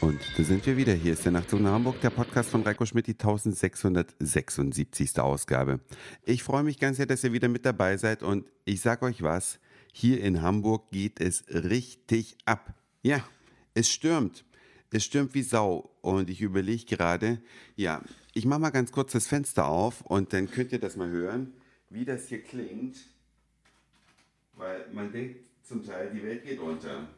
Da sind wir wieder. Hier ist der Nachtzug nach Hamburg, der Podcast von Reiko Schmidt, die 1676. Ausgabe. Ich freue mich ganz sehr, dass ihr wieder mit dabei seid und ich sag euch was, hier in Hamburg geht es richtig ab. Ja, es stürmt. Es stürmt wie Sau und ich überlege gerade, ja, ich mache mal ganz kurz das Fenster auf und dann könnt ihr das mal hören, wie das hier klingt, weil man denkt zum Teil, die Welt geht unter.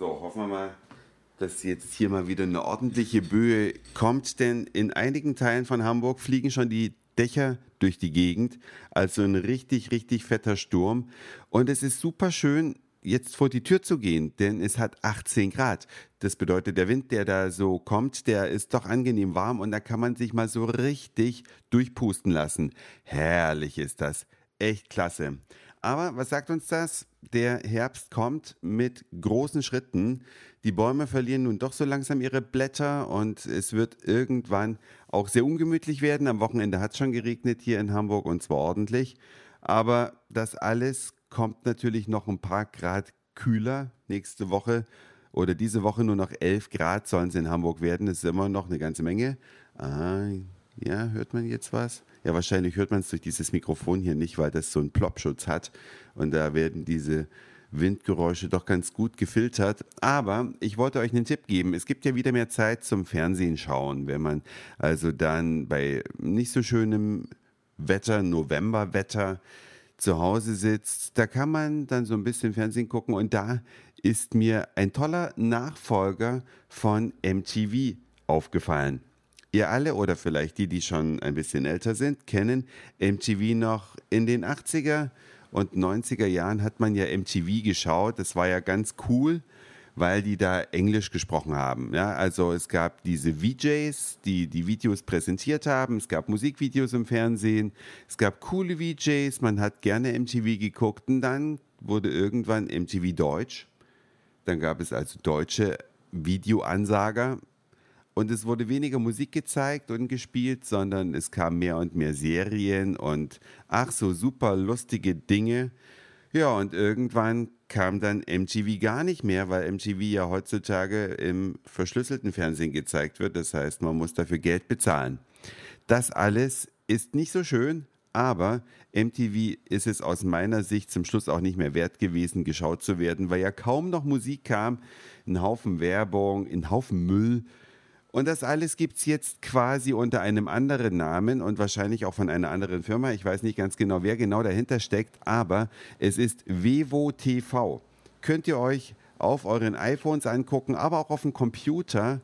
So, hoffen wir mal, dass jetzt hier mal wieder eine ordentliche Böe kommt, denn in einigen Teilen von Hamburg fliegen schon die Dächer durch die Gegend, also ein richtig, richtig fetter Sturm. Und es ist super schön, jetzt vor die Tür zu gehen, denn es hat 18 Grad. Das bedeutet, der Wind, der da so kommt, der ist doch angenehm warm und da kann man sich mal so richtig durchpusten lassen. Herrlich ist das. Echt klasse. Aber was sagt uns das? Der Herbst kommt mit großen Schritten. Die Bäume verlieren nun doch so langsam ihre Blätter und es wird irgendwann auch sehr ungemütlich werden. Am Wochenende hat es schon geregnet hier in Hamburg und zwar ordentlich. Aber das alles kommt natürlich noch ein paar Grad kühler. Nächste Woche oder diese Woche nur noch 11 Grad sollen es in Hamburg werden. Das ist immer noch eine ganze Menge. Ah, ja, hört man jetzt was? Ja, wahrscheinlich hört man es durch dieses Mikrofon hier nicht, weil das so einen Plopschutz hat. Und da werden diese Windgeräusche doch ganz gut gefiltert. Aber ich wollte euch einen Tipp geben. Es gibt ja wieder mehr Zeit zum Fernsehen schauen, wenn man also dann bei nicht so schönem Wetter, Novemberwetter, zu Hause sitzt. Da kann man dann so ein bisschen Fernsehen gucken und da ist mir ein toller Nachfolger von MTV aufgefallen. Ihr alle oder vielleicht die, die schon ein bisschen älter sind, kennen MTV noch in den 80er und 90er Jahren hat man ja MTV geschaut. Das war ja ganz cool, weil die da Englisch gesprochen haben. Ja, also es gab diese VJs, die die Videos präsentiert haben. Es gab Musikvideos im Fernsehen. Es gab coole VJs. Man hat gerne MTV geguckt. Und dann wurde irgendwann MTV Deutsch. Dann gab es also deutsche Videoansager. Und es wurde weniger Musik gezeigt und gespielt, sondern es kam mehr und mehr Serien und ach so super lustige Dinge. Ja, und irgendwann kam dann MTV gar nicht mehr, weil MTV ja heutzutage im verschlüsselten Fernsehen gezeigt wird. Das heißt, man muss dafür Geld bezahlen. Das alles ist nicht so schön, aber MTV ist es aus meiner Sicht zum Schluss auch nicht mehr wert gewesen, geschaut zu werden, weil ja kaum noch Musik kam, ein Haufen Werbung, ein Haufen Müll und das alles gibt es jetzt quasi unter einem anderen Namen und wahrscheinlich auch von einer anderen Firma. Ich weiß nicht ganz genau, wer genau dahinter steckt, aber es ist Vevo TV. Könnt ihr euch auf euren iPhones angucken, aber auch auf dem Computer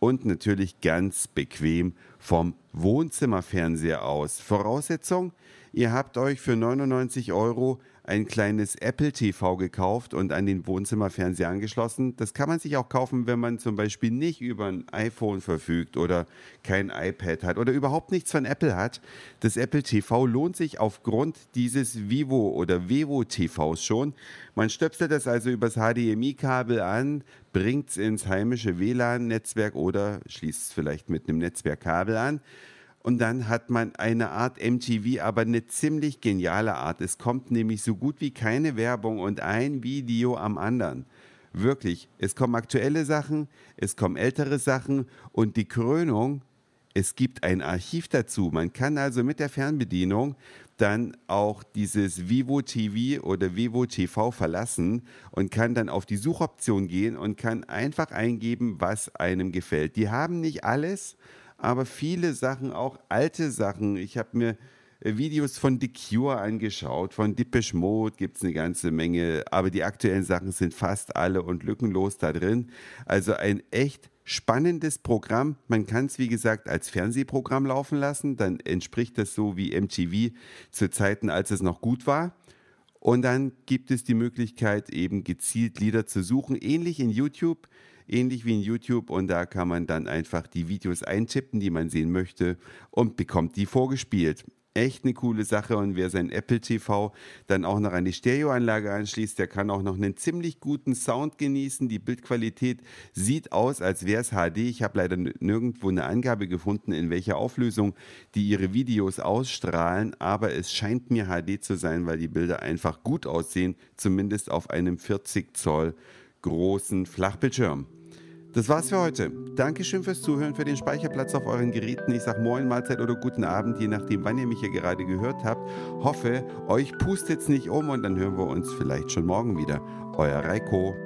und natürlich ganz bequem vom Wohnzimmerfernseher aus. Voraussetzung, ihr habt euch für 99 Euro ein kleines Apple TV gekauft und an den Wohnzimmerfernseher angeschlossen. Das kann man sich auch kaufen, wenn man zum Beispiel nicht über ein iPhone verfügt oder kein iPad hat oder überhaupt nichts von Apple hat. Das Apple TV lohnt sich aufgrund dieses Vivo oder Vevo TVs schon. Man stöpselt das also übers HDMI-Kabel an, bringt es ins heimische WLAN-Netzwerk oder schließt es vielleicht mit einem Netzwerkkabel an und dann hat man eine Art MTV, aber eine ziemlich geniale Art. Es kommt nämlich so gut wie keine Werbung und ein Video am anderen. Wirklich, es kommen aktuelle Sachen, es kommen ältere Sachen und die Krönung, es gibt ein Archiv dazu. Man kann also mit der Fernbedienung dann auch dieses Vivo TV oder Vivo TV verlassen und kann dann auf die Suchoption gehen und kann einfach eingeben, was einem gefällt. Die haben nicht alles, aber viele Sachen, auch alte Sachen. Ich habe mir äh, Videos von The Cure angeschaut, von Depeche Mode gibt es eine ganze Menge, aber die aktuellen Sachen sind fast alle und lückenlos da drin. Also ein echt spannendes Programm. Man kann es, wie gesagt, als Fernsehprogramm laufen lassen. Dann entspricht das so wie MTV zu Zeiten, als es noch gut war. Und dann gibt es die Möglichkeit, eben gezielt Lieder zu suchen, ähnlich in YouTube ähnlich wie in YouTube und da kann man dann einfach die Videos eintippen, die man sehen möchte und bekommt die vorgespielt. Echt eine coole Sache und wer sein Apple TV dann auch noch an die Stereoanlage anschließt, der kann auch noch einen ziemlich guten Sound genießen. Die Bildqualität sieht aus, als wäre es HD. Ich habe leider nirgendwo eine Angabe gefunden, in welcher Auflösung die ihre Videos ausstrahlen, aber es scheint mir HD zu sein, weil die Bilder einfach gut aussehen, zumindest auf einem 40 Zoll großen Flachbildschirm. Das war's für heute. Dankeschön fürs Zuhören, für den Speicherplatz auf euren Geräten. Ich sag Moin, Mahlzeit oder guten Abend, je nachdem, wann ihr mich hier gerade gehört habt. Hoffe, euch pustet's nicht um und dann hören wir uns vielleicht schon morgen wieder. Euer Reiko.